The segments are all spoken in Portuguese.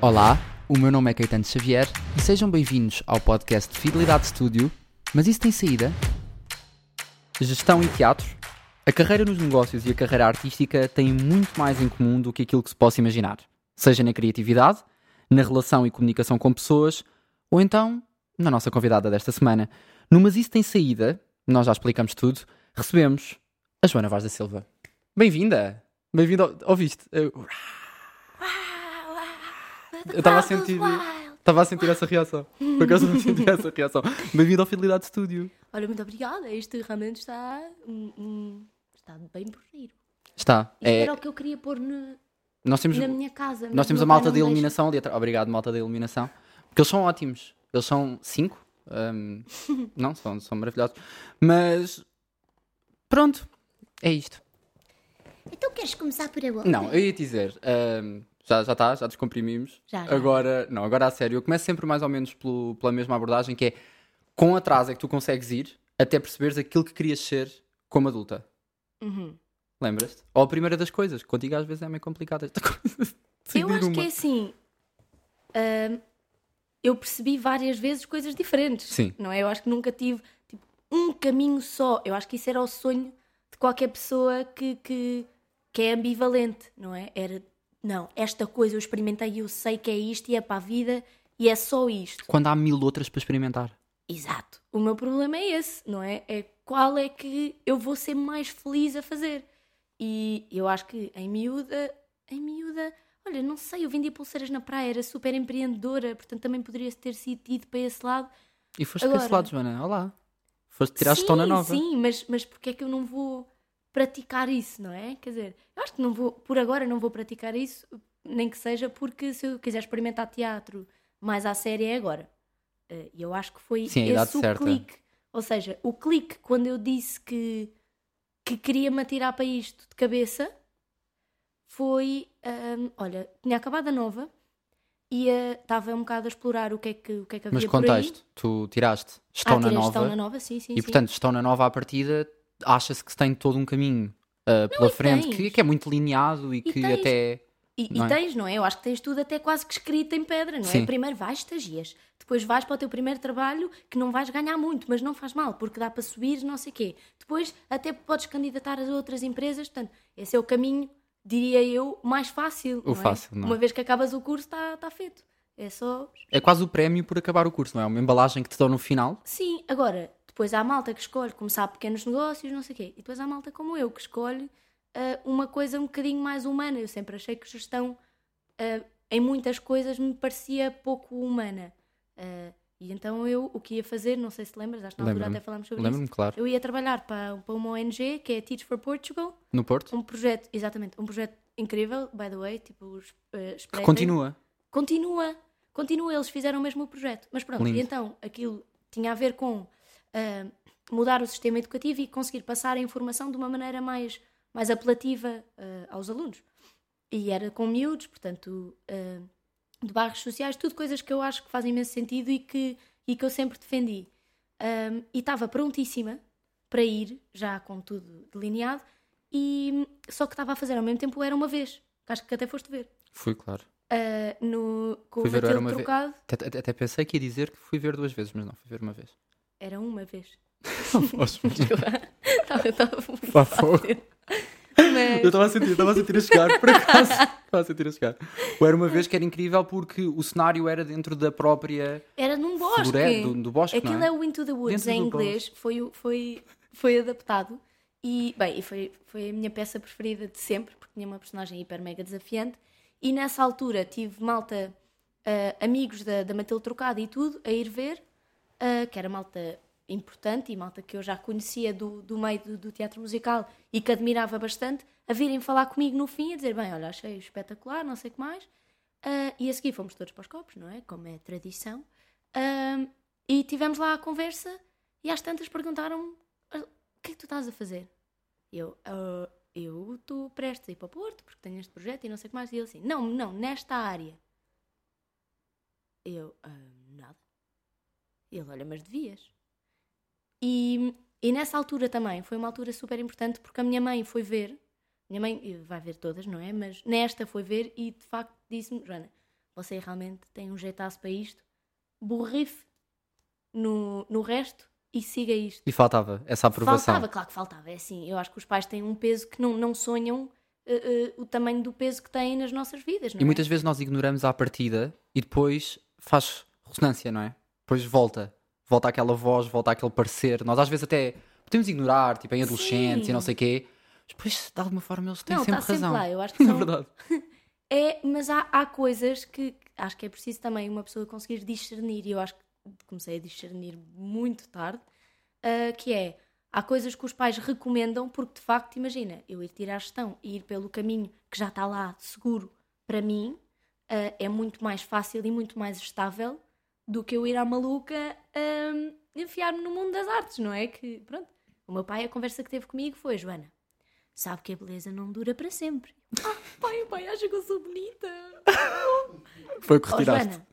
Olá, o meu nome é Caetano Xavier e sejam bem-vindos ao podcast de Fidelidade Studio. Mas isso tem saída? Gestão e teatro? A carreira nos negócios e a carreira artística têm muito mais em comum do que aquilo que se possa imaginar. Seja na criatividade, na relação e comunicação com pessoas, ou então na nossa convidada desta semana. No Mas Isso Tem Saída, nós já explicamos tudo, recebemos a Joana Vaz da Silva. Bem-vinda! Bem-vinda, ao... ouviste? Eu eu estava a sentir. Estava a sentir essa reação. Por acaso não senti essa reação. Bem-vindo ao Fidelidade Studio. Olha, muito obrigada. Isto realmente está. hum, hum, está bem porreiro. Está. Isto É, era o que eu queria pôr no- nós temos, na minha casa. nós temos a malta de me deixa. iluminação ali atrás. Obrigado, malta de iluminação. Porque eles são ótimos. Eles são cinco. Hum, não, são, são maravilhosos. Mas. Pronto. É isto. Então queres começar por a Não, eu ia dizer. hum, já já está, já descomprimimos. Já, já. Agora, não, agora a sério. Eu começo sempre mais ou menos pelo- pela mesma abordagem que é com atraso é que tu consegues ir até perceberes aquilo que querias ser como adulta. Uhum. Lembras-te? Ou a primeira das coisas. Contigo às vezes é meio complicado esta coisa. Eu acho que uma. é assim. hum, eu percebi várias vezes coisas diferentes. Sim. Não é? Eu acho que nunca tive tipo, um caminho só. Eu acho que isso era o sonho de qualquer pessoa que, que, que é ambivalente, não é? Era, não, esta coisa eu experimentei e eu sei que é isto e é para a vida e é só isto. Quando há mil outras para experimentar. Exato. O meu problema é esse, não é? É qual é que eu vou ser mais feliz a fazer. E eu acho que em miúda, em miúda, olha, não sei, eu vendia pulseiras na praia, era super empreendedora, portanto também poderia ter sido ido para esse lado. E foste para esse Agora- lado, Joana. Olá. Foste tirar sim, estona nova. Sim, mas, mas porque é que eu não vou praticar isso, não é? Quer dizer, eu acho que não vou, por agora não vou praticar isso, nem que seja porque se eu quiser experimentar teatro mais à série é agora. Eh, E eu acho que foi Sim, esse o certa. clique. Ou seja, o clique quando eu disse que, que queria me atirar para isto de cabeça foi, hum, olha, tinha acabado a nova e eh, estava um bocado a explorar o que é que, o que, é que havia Mas por aí. contexto, tu tiraste Ah, estão na tirei nova. Estão na nova, sim, sim, e sim. portanto, estão na nova à partida, acha-se que se tem todo um caminho ah, pela e frente que, que é muito lineado e, que tens. até. E, Não e é? tens, não é? Eu acho que tens tudo até quase que escrito em pedra, não Sim. é? Primeiro vais, estagias. Depois vais para o teu primeiro trabalho, que não vais ganhar muito, mas não faz mal, porque dá para subir, não sei o quê. Depois até podes candidatar a outras empresas. Portanto, esse é o caminho, diria eu, mais fácil. O não é? fácil, não é? Uma vez que acabas o curso, está tá feito. É só... É quase o prémio por acabar o curso, não é? Uma embalagem que te dão no final. Sim, agora, depois há a malta que escolhe começar pequenos negócios, não sei o quê. E depois há a malta como eu, que escolhe ah, uma coisa um bocadinho mais humana. Eu sempre achei que gestão, ah, em muitas coisas, me parecia pouco humana. Ah, e então eu, o que ia fazer, não sei se lembras, acho que na altura Lembro-me. até falámos sobre Lembro-me, isso. claro. Eu ia trabalhar para, para uma ONG, que é Teach for Portugal, No Porto. um projeto, exatamente, um projeto incrível, by the way, tipo, continua. Continua, continua, eles fizeram o mesmo projeto. Mas pronto, Lindo. e então aquilo tinha a ver com ah, mudar o sistema educativo e conseguir passar a informação de uma maneira mais, mais apelativa ah, aos alunos. E era com miúdos, portanto, ah, de bairros sociais, tudo coisas que eu acho que fazem imenso sentido e que, e que eu sempre defendi. Ah, e estava prontíssima para ir, já com tudo delineado, e só que estava a fazer ao mesmo tempo Era Uma Vez, que acho que até foste ver. Fui, claro. Ah, no, com Fui o ver Era Uma Vez. trocado. Até, até- até pensei que ia dizer que fui ver duas vezes, mas não, fui ver uma vez. Era uma vez. Estava fácil. Mas- Eu estava a sentir, estava a sentir a chegar, por acaso. Estava a sentir a chegar. O Era uma vez que era incrível porque o cenário era dentro da própria Era num bosque. do, do bosque, Aquilo não é é? o Into the Woods Dentro em inglês. Foi, foi, foi adaptado. E, bem, foi, foi a minha peça preferida de sempre, porque tinha uma personagem hiper mega desafiante. E nessa altura tive malta, ah, amigos da, da Matilde Trocada e tudo, a ir ver, ah, que era malta importante e malta que eu já conhecia do, do meio do, do teatro musical e que admirava bastante, a virem falar comigo no fim, a dizer: Bem, olha, achei espetacular, não sei o que mais. Ah, e a seguir fomos todos para os copos, não é? Como é tradição. Ah, e tivemos lá a conversa e às tantas perguntaram-me: "Ah, O que é que tu estás a fazer? E eu, "Ah, eu estou prestes a ir para o Porto porque tenho este projeto e não sei o que mais. E ele assim: Não, não, nesta área. E eu, "Ah, nada. E ele, olha, mas devias. E, e nessa altura também foi uma altura super importante porque a minha mãe foi ver, minha mãe eh, vai ver todas, não é? Mas nesta foi ver e de facto disse-me, Joana, você realmente tem um jeitaço para isto, borrife no, no resto e siga isto. E faltava essa aprovação. Faltava, claro que faltava. É assim, eu acho que os pais têm um peso que não, não sonham eh, eh, o tamanho do peso que têm nas nossas vidas. Não E é? muitas vezes nós ignoramos à partida e depois faz ressonância, não é? Depois volta. Volta aquela voz, volta aquele parecer. Nós às vezes até podemos ignorar, tipo em adolescentes Sim. e não sei o quê. Mas depois, de alguma forma, eles têm Não, sempre sempre razão. lá. Eu acho que É são, verdade. É, mas há, há coisas que acho que é preciso também uma pessoa conseguir discernir, e eu acho que comecei a discernir muito tarde, ah, que é, há coisas que os pais recomendam porque de facto, imagina, eu ir tirar a gestão e ir pelo caminho que já está lá, seguro, para mim, ah, é muito mais fácil e muito mais estável do que eu ir à maluca ah, enfiar-me no mundo das artes, não é? Que, pronto, o meu pai, a conversa que teve comigo foi, Joana, sabe que a beleza não dura para sempre. Ah, pai, pai, acha que eu sou bonita? Foi o que Oh, retiraste. Joana,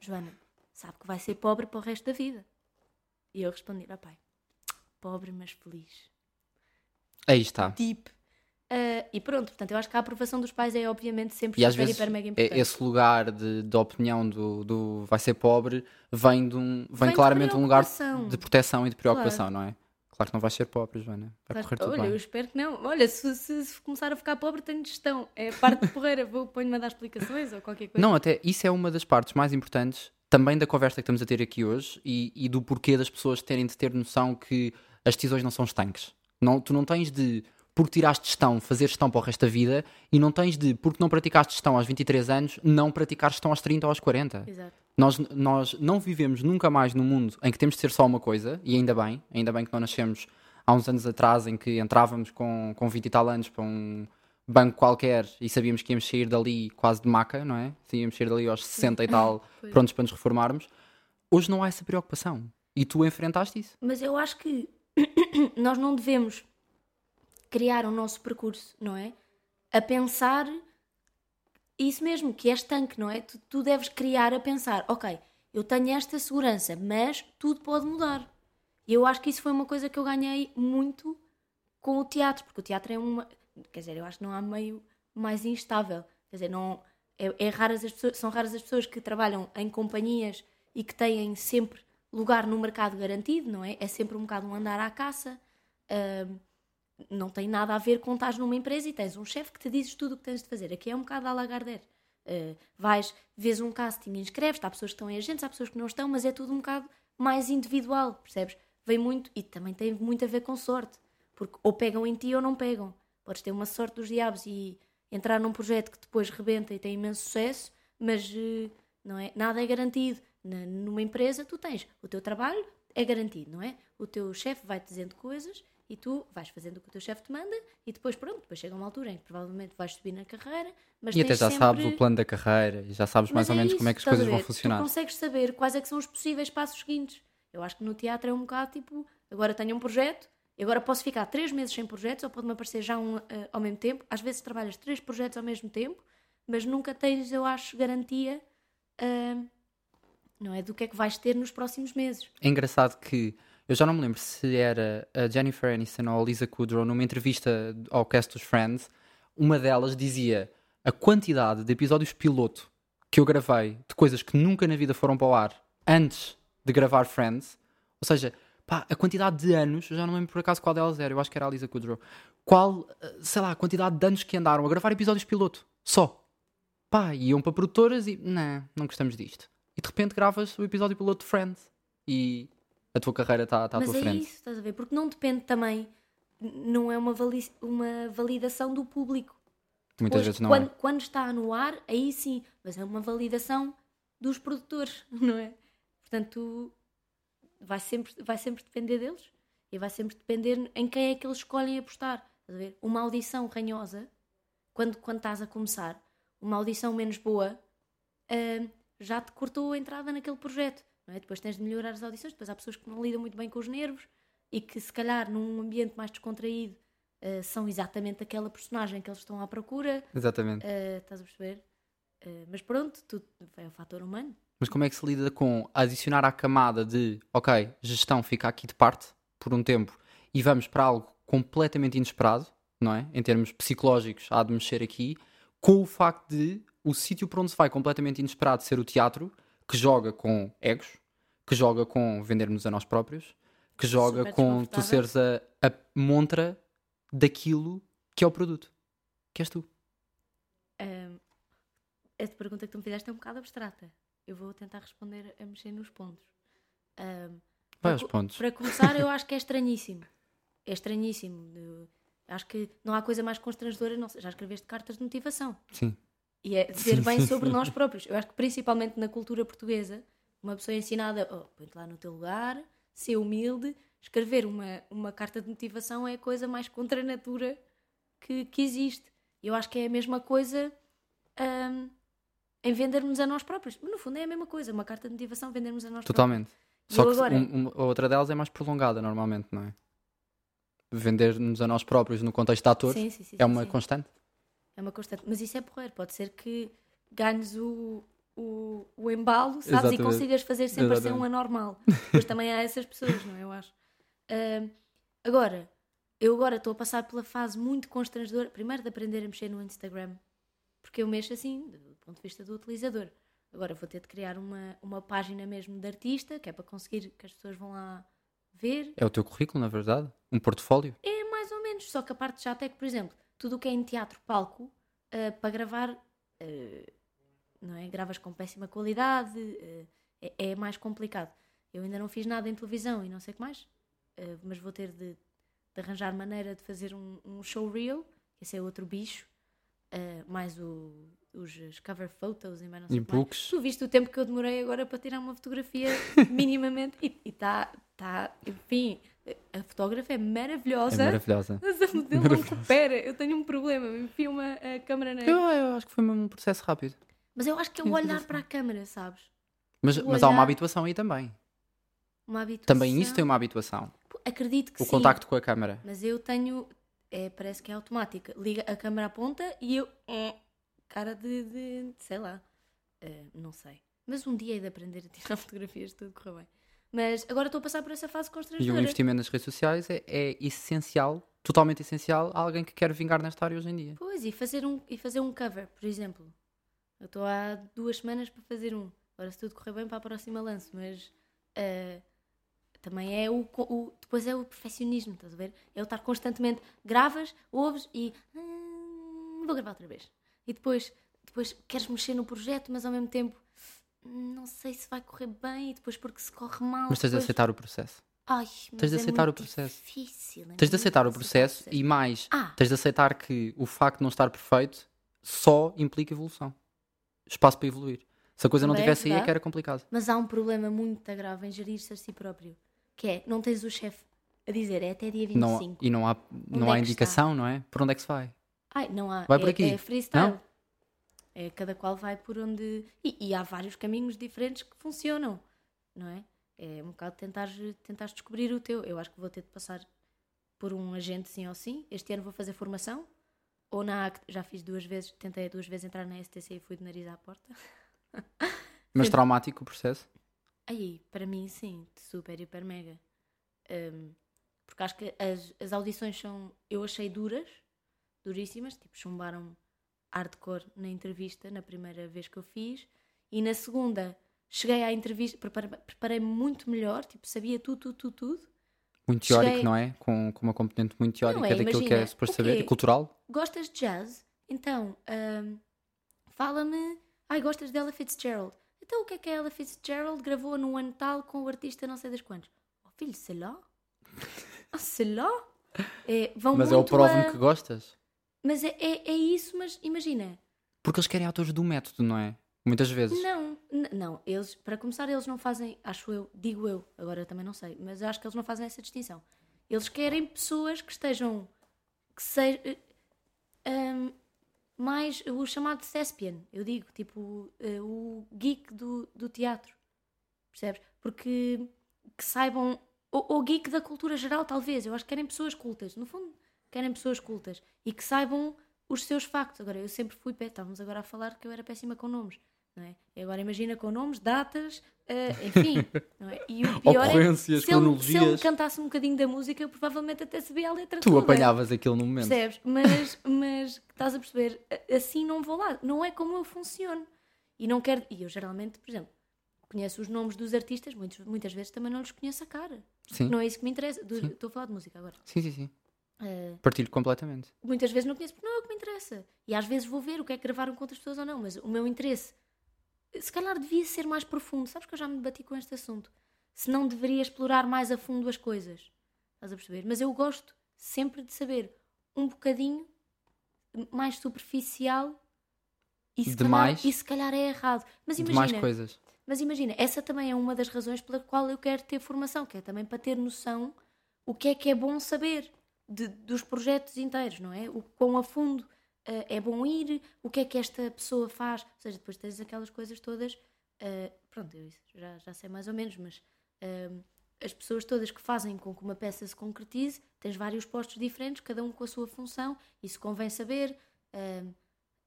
Joana, sabe que vai ser pobre para o resto da vida. E eu respondi, ah, pai, pobre mas feliz. Aí está. Deep. Ah, e pronto, portanto, eu acho que a aprovação dos pais é obviamente sempre E super, hiper, mega é- importante. esse lugar de, de opinião do, do vai ser pobre vem, de um, vem, Vem claramente de um lugar de proteção e de preocupação, não é? Claro que não vais ser pobre, Joana. Vai Claro, correr tudo Olha, eu bem. espero que não. Olha, se, se- se começar a ficar pobre, tenho gestão. É a parte de porreira. Vou ponho-me a dar explicações ou qualquer coisa. Não, até isso é uma das partes mais importantes também da conversa que estamos a ter aqui hoje e, e do porquê das pessoas terem de ter noção que as decisões não são estanques. Não, tu não tens de, porque tiraste gestão, fazer gestão para o resto da vida e não tens de, porque não praticaste gestão aos 23 anos, não praticar gestão aos 30 ou aos 40. Exato. Nós, nós não vivemos nunca mais num mundo em que temos de ser só uma coisa, e ainda bem, ainda bem que não nascemos há uns anos atrás em que entrávamos com, com 20 e tal anos para um banco qualquer e sabíamos que íamos sair dali quase de maca, não é? Íamos sair dali aos 60 e tal, prontos para nos reformarmos. Hoje não há essa preocupação. E tu enfrentaste isso. Mas eu acho que nós não devemos criar o nosso percurso, não é? A pensar isso mesmo, que é estanque, não é? Tu, tu deves criar a pensar, ok, eu tenho esta segurança, mas tudo pode mudar. E eu acho que isso foi uma coisa que eu ganhei muito com o teatro, porque o teatro é uma. Quer dizer, eu acho que não há meio mais instável. Quer dizer, não, é, é raras as pessoas, são raras as pessoas que trabalham em companhias e que têm sempre lugar no mercado garantido, não é? É sempre um bocado um andar à caça. Ahm, não tem nada a ver com estás numa empresa e tens um chefe que te diz tudo o que tens de fazer. Aqui é um bocado à Lagardère. Uh, vais, vês um casting inscreves, há pessoas que estão em agentes, há pessoas que não estão, mas é tudo um bocado mais individual, percebes? Vem muito, e também tem muito a ver com sorte, porque ou pegam em ti ou não pegam. Podes ter uma sorte dos diabos e entrar num projeto que depois rebenta e tem imenso sucesso, mas uh, não é, nada é garantido. Na- numa empresa, tu tens o teu trabalho, é garantido, não é? O teu chefe vai-te dizendo coisas e tu vais fazendo o que o teu chefe te manda e depois, pronto, depois chega uma altura em que provavelmente vais subir na carreira, mas E até já sempre... sabes o plano da carreira e já sabes mais Mas ou é menos isso, como é que as coisas vão funcionar. Tu consegues saber quais é que são os possíveis passos seguintes. Eu acho que no teatro é um bocado tipo, agora tenho um projeto, e agora posso ficar três meses sem projetos, ou pode-me aparecer já um eh, ao mesmo tempo. Às vezes trabalhas três projetos ao mesmo tempo, mas nunca tens, eu acho, garantia ah, não é, do que é que vais ter nos próximos meses. É engraçado que eu já não me lembro se era a Jennifer Aniston ou a Lisa Kudrow numa entrevista ao cast dos Friends, uma delas dizia a quantidade de episódios piloto que eu gravei de coisas que nunca na vida foram para o ar antes de gravar Friends, ou seja, pá, a quantidade de anos, já não lembro por acaso qual delas era, eu acho que era a Lisa Kudrow, qual, eh, sei lá, a quantidade de anos que andaram a gravar episódios piloto, só. Pá, iam para produtoras e, não, não gostamos disto. E de repente gravas o episódio piloto de Friends e a tua carreira está tá à mas tua é frente. isso, estás a ver? Porque não depende também, não é uma, vali- uma validação do público. Muitas Depois, vezes não quando, é. quando está no ar, aí sim, mas é uma validação dos produtores, não é? Portanto, vai sempre, vai sempre depender deles e vai sempre depender em quem é que eles escolhem apostar. Estás a ver? Uma audição ranhosa, quando, quando estás a começar, uma audição menos boa, ah, já te cortou a entrada naquele projeto. É? Depois tens de melhorar as audições, depois há pessoas que não lidam muito bem com os nervos e que se calhar num ambiente mais descontraído ah, são exatamente aquela personagem que eles estão à procura. Exatamente. Uh, estás a perceber? Uh, mas pronto, tudo é o fator humano. Mas como é que se lida com adicionar à camada de, ok, gestão fica aqui de parte por um tempo e vamos para algo completamente inesperado, não é? Em termos psicológicos, há de mexer aqui, com o facto de o sítio para onde se vai completamente inesperado ser o teatro, que joga com egos, que joga com vendermos a nós próprios, que joga Super com tu seres a, a montra daquilo que é o produto. Que és tu. Ahm, esta pergunta que tu me fizeste é um bocado abstrata. Eu vou tentar responder a mexer nos pontos. Ahm, Vai para aos pontos. Para começar, eu acho que é estranhíssimo. É estranhíssimo. Eu acho que não há coisa mais constrangedora. Não já escreveste cartas de motivação. Sim. E é dizer bem sobre nós próprios. Eu acho que principalmente na cultura portuguesa, uma pessoa é ensinada, oh, põe-te lá no teu lugar, ser humilde, escrever uma, uma carta de motivação é a coisa mais contra a natura que, que existe. Eu acho que é a mesma coisa hum, em vendermos a nós próprios. No fundo é a mesma coisa, uma carta de motivação, vendermos a nós próprios. Totalmente. Só que agora- um- um- a outra delas é mais prolongada, normalmente, não é? Vender-nos a nós próprios no contexto de ator Sim, sim, sim, é uma constante. É uma constante. Mas isso é porreiro. Pode ser que ganhes o, o, o embalo, sabes? E Exatamente. consigas fazer sempre a ser um Exatamente. anormal. Depois também há essas pessoas, não é? Eu acho. Ahm, agora, eu agora estou a passar pela fase muito constrangedora. Primeiro de aprender a mexer no Instagram. Porque eu mexo assim, do ponto de vista do utilizador. Agora vou ter de criar uma, uma página mesmo de artista, que é para conseguir que as pessoas vão lá ver. É o teu currículo, na verdade? Um portfólio? É mais ou menos, só que a parte chata é que, por exemplo, tudo o que é em teatro, palco, ah, para gravar, ah, não é? Gravas com péssima qualidade, ah, é, é mais complicado. Eu ainda não fiz nada em televisão e não sei o que mais, ah, mas vou ter de, de arranjar maneira de fazer um, um show reel, esse é outro bicho, ah, mais o- os, cover photos e mais não sei que mais. Tu viste o tempo que eu demorei agora para tirar uma fotografia minimamente e está, tá, enfim, a fotógrafa é É maravilhosa. maravilhosa. Mas a modelo não coopera. Eu tenho um problema. Me enfio uma a câmera na. Eu, eu acho que foi mesmo um processo rápido. Mas eu acho que é o olhar para a câmera, sabes? Mas, O mas há uma habituação aí também. Uma habituação. Também isso tem uma habituação. Acredito que O sim. contacto com a câmara. Mas eu tenho. É, parece que é automática. Liga a câmera à ponta e eu. eh, Cara de. de- sei lá. Eh, não sei. Mas um dia hei de aprender a tirar fotografias, tudo correu bem. Mas agora estou a passar por essa fase E o constrangedora. investimento nas redes sociais é, é essencial, totalmente essencial, a alguém que quer vingar nesta área hoje em dia. Pois, e fazer, um, e fazer um cover, por exemplo. Eu estou há duas semanas para fazer um. Agora, se tudo correr bem, para a próxima lanço. Mas eh, também é o, o- Depois é o perfeccionismo, estás a ver? É o estar constantemente. Gravas, ouves e. "Hum, vou gravar outra vez. E depois, depois queres mexer no projeto, mas ao mesmo tempo. "Hum, Não sei se vai correr bem, e depois porque se corre mal. Mas tens de depois- aceitar o processo. Ai, tens de é aceitar o muito processo. Difícil, é Tens de aceitar o difícil processo e mais, Ah, tens de aceitar que o facto de não estar perfeito só implica evolução. Espaço para evoluir. Se a coisa não Também é tivesse aí é que era complicado. Mas há um problema muito grave em gerir-se a si próprio. Que é, não tens o chefe a dizer, é até dia 25. Não, e não há, não é há que indicação, não é? Por onde é que se vai? Ai, não há. Vai é, por aqui. É freestyle. Não? É, cada qual vai por onde... E, e há vários caminhos diferentes que funcionam, não é? É um bocado tentar, tentar descobrir o teu. Eu acho que vou ter de passar por um agente sim ou sim. Este ano vou fazer formação. Ou na ACT, já fiz duas vezes, tentei duas vezes entrar na STC e fui de nariz à porta. Mas traumático o processo? Aí, para mim, sim, super, hiper, mega. Um, porque acho que as, as audições são, eu achei duras, duríssimas, tipo, chumbaram hardcore na entrevista, na primeira vez que eu fiz, e na segunda cheguei à entrevista, preparei- preparei-me muito melhor, tipo, sabia tudo, tudo, tudo, tudo. Muito Cheguei- teórico, não é? Com, com uma componente muito teórica Não é, daquilo que é imagina, suposto saber. E cultural? Gostas de jazz? Então, um, fala-me. Ai, gostas de Ella Fitzgerald? Então, o que é que a Ella Fitzgerald gravou no ano tal com o artista não sei das quantos? Oh, filho, sei lá. Ah, sei lá. É, vão Mas é o muito prova-me a- que gostas? Mas é, é, é isso, mas imagina. Porque eles querem autores do método, não é? Muitas vezes. Não, não, eles, para começar, eles não fazem, acho eu, digo eu, agora também não sei, mas acho que eles não fazem essa distinção. Eles querem pessoas que estejam, que sejam mais o chamado thespian, eu digo, tipo eh, o geek do, do teatro, percebes? Porque que saibam, ou, ou geek da cultura geral, talvez, eu acho que querem pessoas cultas, no fundo, querem pessoas cultas e que saibam os seus factos. Agora, eu sempre fui, pé, estávamos agora a falar que eu era péssima com nomes, é? E agora imagina com nomes, datas, Uh, enfim, é? e o pior é se ele, se ele cantasse um bocadinho da música, eu provavelmente até sabia a letra Tu toda. apanhavas aquilo no momento. Percebes? Mas, mas estás a perceber, assim não vou lá. Não é como eu funciono. E não quero. E eu geralmente, por exemplo, conheço os nomes dos artistas, muitos, muitas vezes também não lhes conheço a cara. Sim. Não é isso que me interessa. Do- Estou a falar de música agora. Sim, sim, sim. Uh, Partilho completamente. muitas vezes não conheço porque não é o que me interessa. E às vezes vou ver o que é que gravaram com outras pessoas ou não, mas o meu interesse, se calhar devia ser mais profundo. Sabes que eu já me bati com este assunto. Se não deveria explorar mais a fundo as coisas. Estás a perceber? Mas eu gosto sempre de saber um bocadinho mais superficial e se, De mais? calhar, e se calhar é errado. Mas imagina, mais coisas. mas imagina, essa também é uma das razões pela qual eu quero ter formação, que é também para ter noção o que é que é bom saber de- dos projetos inteiros, não é? O quão a fundo eh, é bom ir, o que é que esta pessoa faz. Ou seja, depois tens aquelas coisas todas. eh, pronto, eu já, já sei mais ou menos, mas eh, as pessoas todas que fazem com que uma peça se concretize, tens vários postos diferentes, cada um com a sua função, isso convém saber.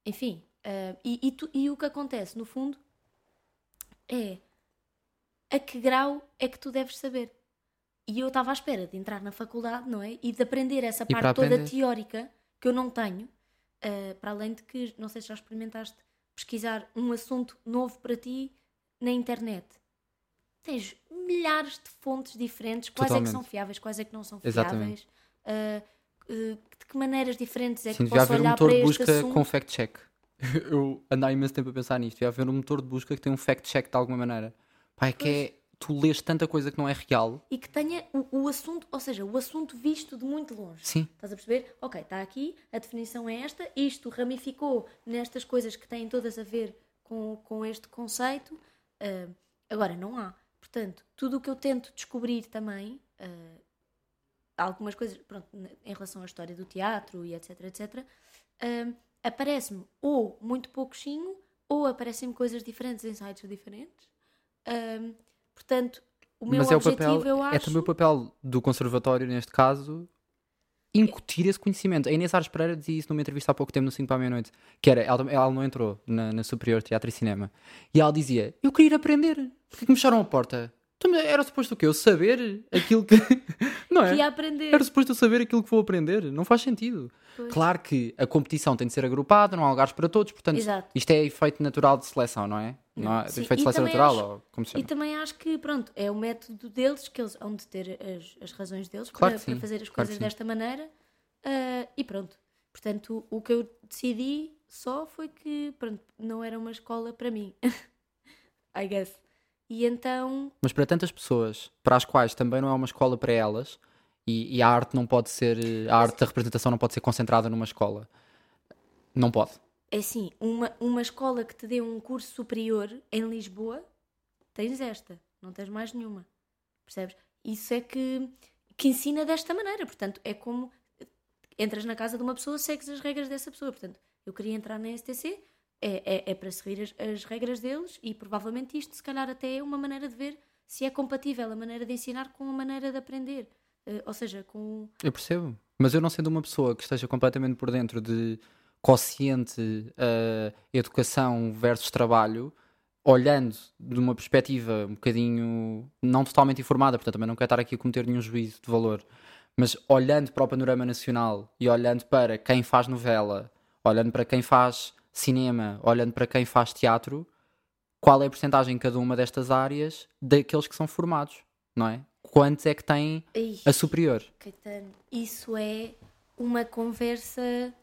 enfim, e, e tu- e o que acontece, no fundo, é a que grau é que tu deves saber. E eu estava à espera de entrar na faculdade, não é? E de aprender essa E parte toda teórica que eu não tenho, uh, para além de que, não sei se já experimentaste pesquisar um assunto novo para ti na internet. Tens milhares de fontes diferentes, quais é que Totalmente. são fiáveis, quais é que não são fiáveis, uh, uh, de que maneiras diferentes é que Sim, devia posso haver um olhar motor para de este busca assunto. com fact-check. Eu andei imenso tempo a pensar nisto. Devia haver um motor de busca que tem um fact-check de alguma maneira. Pá, é que é. Tu lês tanta coisa que não é real. e que tenha o, o assunto, ou seja, o assunto visto de muito longe. Sim. Estás a perceber? Ok, está aqui, a definição é esta, isto ramificou nestas coisas que têm todas a ver com, com este conceito. Ah, agora, não há. Portanto, tudo o que eu tento descobrir também, ah, algumas coisas, pronto, em relação à história do teatro e etc, etc, ah, aparece-me ou muito pouquinho, ou aparecem-me coisas diferentes em sites diferentes. Ah, portanto, o meu Mas é o objetivo, papel. eu acho... É também o papel do conservatório, neste caso, incutir esse conhecimento. A Inês Ares Pereira dizia isso numa entrevista há pouco tempo no 5 para a meia-noite. Que era, ela, ela não entrou na, na Superior Teatro e Cinema. E ela dizia: Eu queria ir aprender. Porquê que me fecharam a porta? Então, Era suposto o quê? Eu saber aquilo que. não é? Queria aprender. Era suposto eu saber aquilo que vou aprender. Não faz sentido. Pois. Claro que a competição tem de ser agrupada, não há lugares para todos, portanto, Exato. isto é efeito natural de seleção, não é? Não, há Sim, e seleção natural, acho- ou como se E chama. também acho que, pronto, é o método deles, que eles hão de ter as, as razões deles Claro para, para fazer as claro coisas desta maneira. ah, e pronto. Portanto, o que eu decidi só foi que, pronto, não era uma escola para mim. I guess. E então, Mas para tantas pessoas, para as quais também não é uma escola para elas, e, e a arte não pode ser, a arte da representação não pode ser concentrada numa escola. Não pode. É assim, uma, uma escola que te dê um curso superior em Lisboa, tens esta, não tens mais nenhuma. Percebes? Isso é que, que ensina desta maneira. Portanto, é como entras na casa de uma pessoa, segues as regras dessa pessoa. Portanto, eu queria entrar na STC, é, é, é para seguir as, as regras deles e provavelmente isto, se calhar, até é uma maneira de ver se é compatível a maneira de ensinar com a maneira de aprender. Eh, ou seja, com. Eu percebo. Mas eu não sendo uma pessoa que esteja completamente por dentro de consciente uh, educação versus trabalho, olhando de uma perspectiva um bocadinho não totalmente informada, portanto também não quero estar aqui a cometer nenhum juízo de valor, mas olhando para o panorama nacional e olhando para quem faz novela, olhando para quem faz cinema, olhando para quem faz teatro, qual é a porcentagem em cada uma destas áreas daqueles que são formados, não é? Quantos é que têm Ai, a superior? Caetano, isso é uma conversa.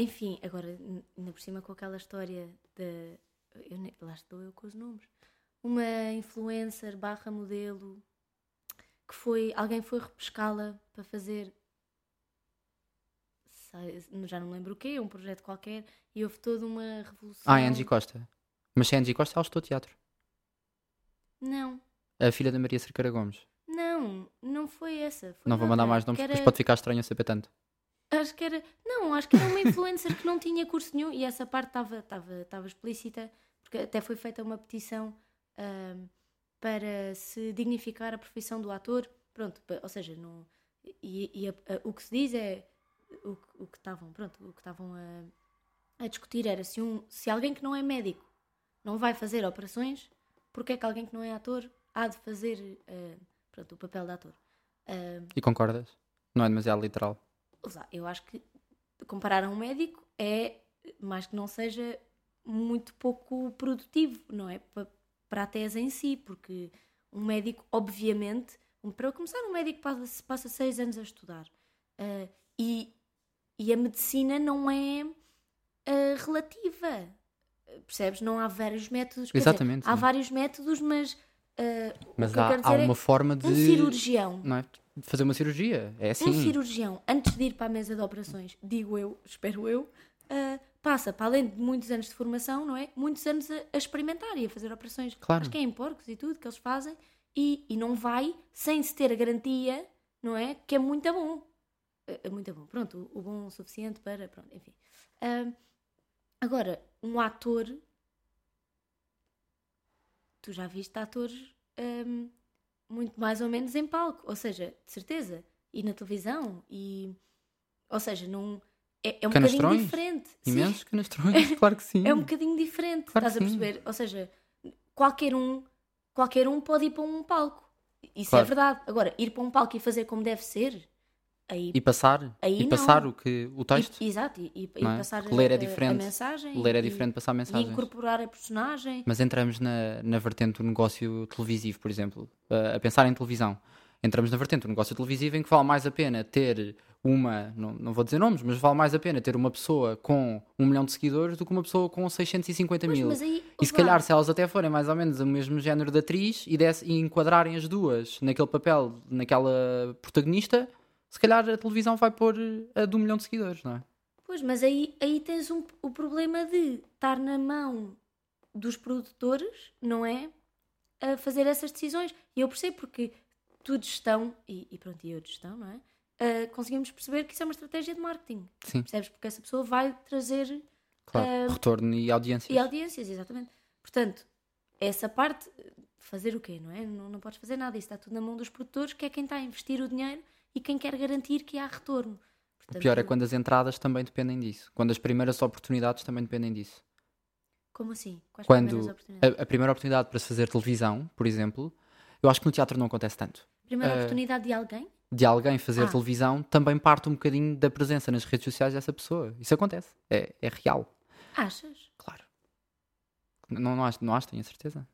Enfim, agora, ainda por cima com aquela história de. Eu, lá estou eu com os nomes. Uma influencer barra modelo que foi. Alguém foi repescá-la para fazer. sei- Já não lembro o quê, um projeto qualquer, e houve toda uma revolução. Ah, é Angie Costa. Mas se é Angie Costa, ela estou teatro. Não, A filha da Maria Cerqueira Gomes. não, não foi essa. Foi não vou mandar mais nomes, porque depois era- pode ficar estranho a saber tanto. Acho que era. Não, acho que era uma influencer que não tinha curso nenhum e essa parte estava explícita, porque até foi feita uma petição ahm, para se dignificar a profissão do ator. Pronto, ou seja, não, e, e a- a- o que se diz é. O, o que estavam, pronto, o que estavam a, a discutir era se, um, se alguém que não é médico não vai fazer operações, porque é que alguém que não é ator há de fazer uh, pronto, o papel de ator. Uh, e concordas? Não é demasiado literal? Eu acho que comparar a um médico é, mais que não seja, muito pouco produtivo, não é? Para, a tese em si, porque um médico, obviamente, para começar, um médico passa, passa seis anos a estudar. Uh, e, e a medicina não é uh, relativa. Percebes? Não há vários métodos. Exatamente. Dizer, há vários métodos, mas. Uh, mas há, há uma é forma de. Um cirurgião. Não é? Fazer uma cirurgia. É assim. Um cirurgião, antes de ir para a mesa de operações, digo eu, espero eu, uh, passa, para além de muitos anos de formação, não é? Muitos anos a, a experimentar e a fazer operações. Claro. Acho que é em porcos e tudo que eles fazem. E, e não vai sem se ter a garantia, não é? Que é muito bom. É, é muito bom. Pronto, o, o bom o suficiente para. Pronto, enfim. Uh, agora, um ator. Tu já viste atores um, muito mais ou menos em palco, ou seja, de certeza, e na televisão, e. Ou seja, não é, é um bocadinho diferente. Imensos canastrões, claro que sim. É um bocadinho diferente, claro estás a perceber? Ou seja, qualquer um, qualquer um pode ir para um palco. Isso é claro. é verdade. Agora, ir para um palco e fazer como deve ser. Aí, e passar, e passar o, que, o texto. E, exato, e, e, é? passar ler é diferente, a, mensagem. Ler é diferente passar mensagem. E incorporar a personagem. Mas entramos na, na vertente do negócio televisivo, por exemplo, a, a pensar em televisão. Entramos na vertente do negócio televisivo em que vale mais a pena ter uma, não, não vou dizer nomes, mas vale mais a pena ter uma pessoa com um milhão de seguidores do que uma pessoa com 650 pois, mil. Aí, e se calhar, se elas até forem mais ou menos o mesmo género de atriz e, desse, e enquadrarem as duas naquele papel, naquela protagonista, se calhar a televisão vai pôr a de um milhão de seguidores, não é? Pois, mas aí, aí tens um, o problema de estar na mão dos produtores, não é? A fazer essas decisões. E eu percebo porque tu de gestão, e, e pronto, e eu de gestão, não é? uh, conseguimos perceber que isso é uma estratégia de marketing. Sim. Percebes? Porque essa pessoa vai trazer claro, uh, retorno e audiências. E audiências, exatamente. Portanto, essa parte, fazer o quê, não é? Não, não podes fazer nada. Isso está tudo na mão dos produtores, que é quem está a investir o dinheiro e quem quer garantir que há retorno. Portanto, o pior é quando as entradas também dependem disso. Quando as primeiras oportunidades também dependem disso. Como assim? Quais quando a, a, primeira oportunidade para se fazer televisão, por exemplo, eu acho que no teatro não acontece tanto. Primeira uh, oportunidade de alguém? de alguém fazer ah. televisão também parte um bocadinho da presença nas redes sociais dessa pessoa. Isso acontece. É, é real. Achas? Claro. Não, não, acho, não acho, tenho a certeza.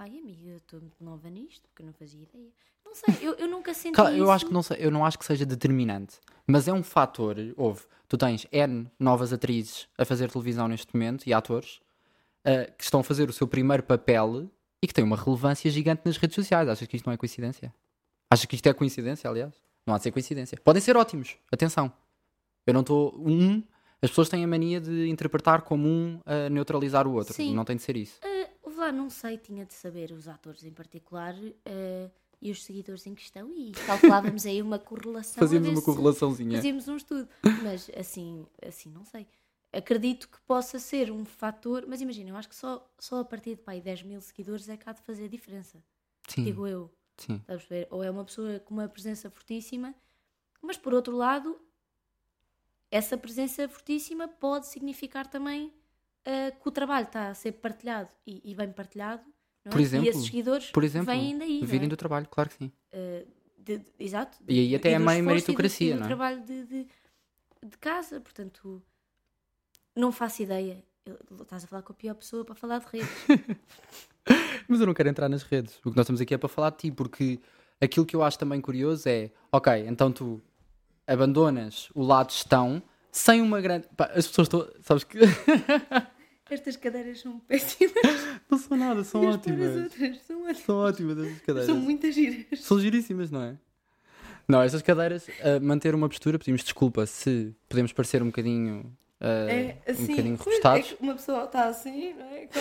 Ai, amiga, eu estou muito nova nisto, porque eu não fazia ideia. Não sei, eu, eu nunca senti claro, isso. Eu, acho que não, eu não acho que seja determinante, mas é um fator. Houve, tu tens N novas atrizes a fazer televisão neste momento e atores uh, que estão a fazer o seu primeiro papel e que têm uma relevância gigante nas redes sociais. Achas que isto não é coincidência? Acho que isto é coincidência, aliás? Não há de ser coincidência. Podem ser ótimos, atenção. Eu não estou. Um, as pessoas têm a mania de interpretar como um a neutralizar o outro. Sim. Não tem de ser isso. Uh, lá, não sei, tinha de saber os atores em particular uh, e os seguidores em questão e calculávamos aí uma correlação. Fazíamos uma correlaçãozinha. Fazíamos um estudo. Mas assim, assim, não sei. Acredito que possa ser um fator, mas imagina, eu acho que só, só a partir de pai, 10 mil seguidores é que há de fazer diferença. Sim. Digo eu. Sim. A? Ou é uma pessoa com uma presença fortíssima, mas por outro lado, essa presença fortíssima pode significar também uh, que o trabalho está a ser partilhado e, e bem partilhado. É? Por exemplo, e esses seguidores por exemplo, vêm daí. Virem é? do trabalho, claro que sim. Uh, de, de, exato. E aí até é meio meritocracia, e do, não é? trabalho de, de, de, casa, portanto, não faço ideia. Estás a falar com a pior pessoa para falar de redes. Mas eu não quero entrar nas redes. O que nós estamos aqui é para falar de ti, porque aquilo que eu acho também curioso é, ok, então tu abandonas o lado gestão sem uma grande. Pá, as pessoas estão. Sabes que. Estas cadeiras são péssimas. Não são nada, são ótimas. Outras, são ótimas. São ótimas estas cadeiras. São muitas giras. São giríssimas, não é? Não, estas cadeiras, uh, manter uma postura, pedimos desculpa se podemos parecer um bocadinho. Uh, é, assim, um bocadinho repostados. É uma pessoa está assim, não é?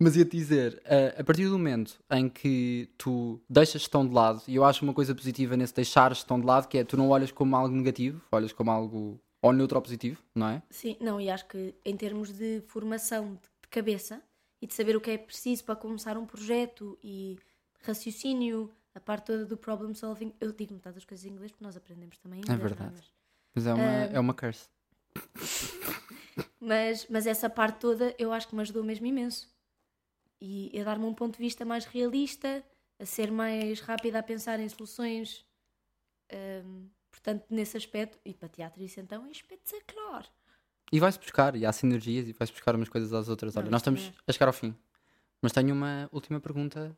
Mas ia-te dizer, a partir do momento em que tu deixas gestão de lado, e eu acho uma coisa positiva nesse deixar gestão de lado, que é tu não olhas como algo negativo, olhas como algo ou neutro ou positivo, não é? Sim, não, e acho que em termos de formação de cabeça e de saber o que é preciso para começar um projeto e raciocínio, a parte toda do problem solving, eu digo metade das coisas em inglês porque nós aprendemos também. É verdade. Mas, mas é, uma, uh, é uma curse. mas, mas essa parte toda eu acho que me ajudou mesmo imenso. E a dar-me um ponto de vista mais realista, a ser mais rápida a pensar em soluções. hum, portanto, nesse aspecto, e para teatro isso então é espetacular. E vai-se buscar, e há sinergias, e vai-se buscar umas coisas às outras. Olha, Não, nós estamos a chegar ao fim. Mas tenho uma última pergunta,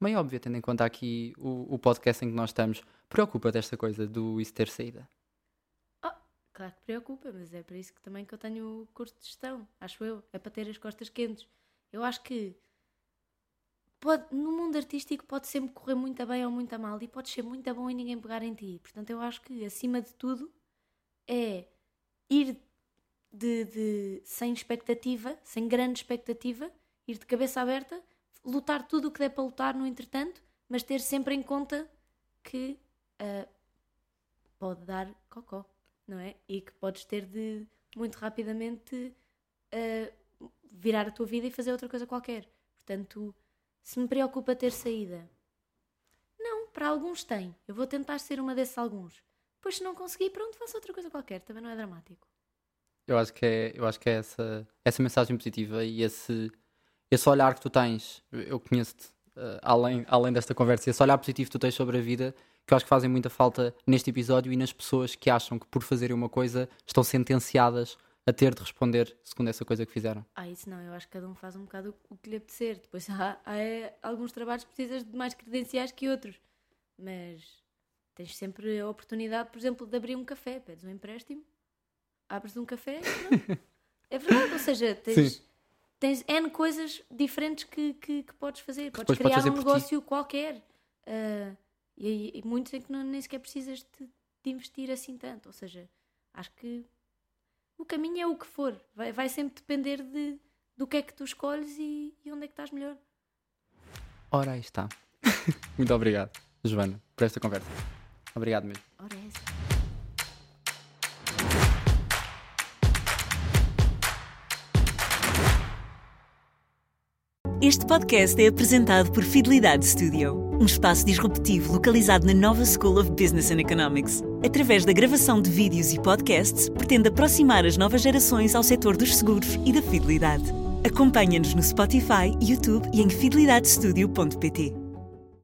meio óbvia, tendo em conta aqui o, o podcast em que nós estamos. Preocupa-te esta coisa do isso ter saída? Claro que preocupa, mas é para isso que também que eu tenho o curso de gestão, acho eu. É para ter as costas quentes. Eu acho que pode, no mundo artístico pode sempre correr muito bem ou muito mal e pode ser muito bom e ninguém pegar em ti. Portanto, eu acho que acima de tudo é ir de, de- sem expectativa, sem grande expectativa, ir de cabeça aberta, lutar tudo o que der para lutar no entretanto, mas ter sempre em conta que ah, pode dar cocó, não é? E que podes ter de muito rapidamente ah, virar a tua vida e fazer outra coisa qualquer. Portanto, se me preocupa ter saída, não, para alguns tem. Eu vou tentar ser uma desses alguns. Depois, se não conseguir, pronto, faço outra coisa qualquer. Também não é dramático. Eu acho que é, eu acho que é essa, essa mensagem positiva e esse, esse olhar que tu tens. Eu conheço-te eh, além, além desta conversa, esse olhar positivo que tu tens sobre a vida, que eu acho que fazem muita falta neste episódio e nas pessoas que acham que por fazerem uma coisa estão sentenciadas a ter de responder segundo essa coisa que fizeram. Ah, isso não, eu acho que cada um faz um bocado o que lhe apetecer. Depois há, há é, alguns trabalhos que precisas de mais credenciais que outros. Mas tens sempre a oportunidade, por exemplo, de abrir um café. Pedes um empréstimo, abres um café. É verdade, ou seja, tens, Sim. tens N coisas diferentes que, que, que podes fazer. Podes depois podes criar fazer um por ti. negócio qualquer. Ah, e, e muitos em que não, nem sequer precisas de, de investir assim tanto. Ou seja, acho que o caminho é o que for. Vai, vai sempre depender de, do que é que tu escolhes e, e onde é que estás melhor. Ora, aí está. Muito obrigado, Joana, por esta conversa. Obrigado mesmo. Ora, é essa. Este podcast é apresentado por Fidelidade Studio, um espaço disruptivo localizado na Nova School of Business and Economics. Através da gravação de vídeos e podcasts, pretende aproximar as novas gerações ao setor dos seguros e da fidelidade. Acompanha-nos no Spotify, YouTube e em fidelidadestudio.pt.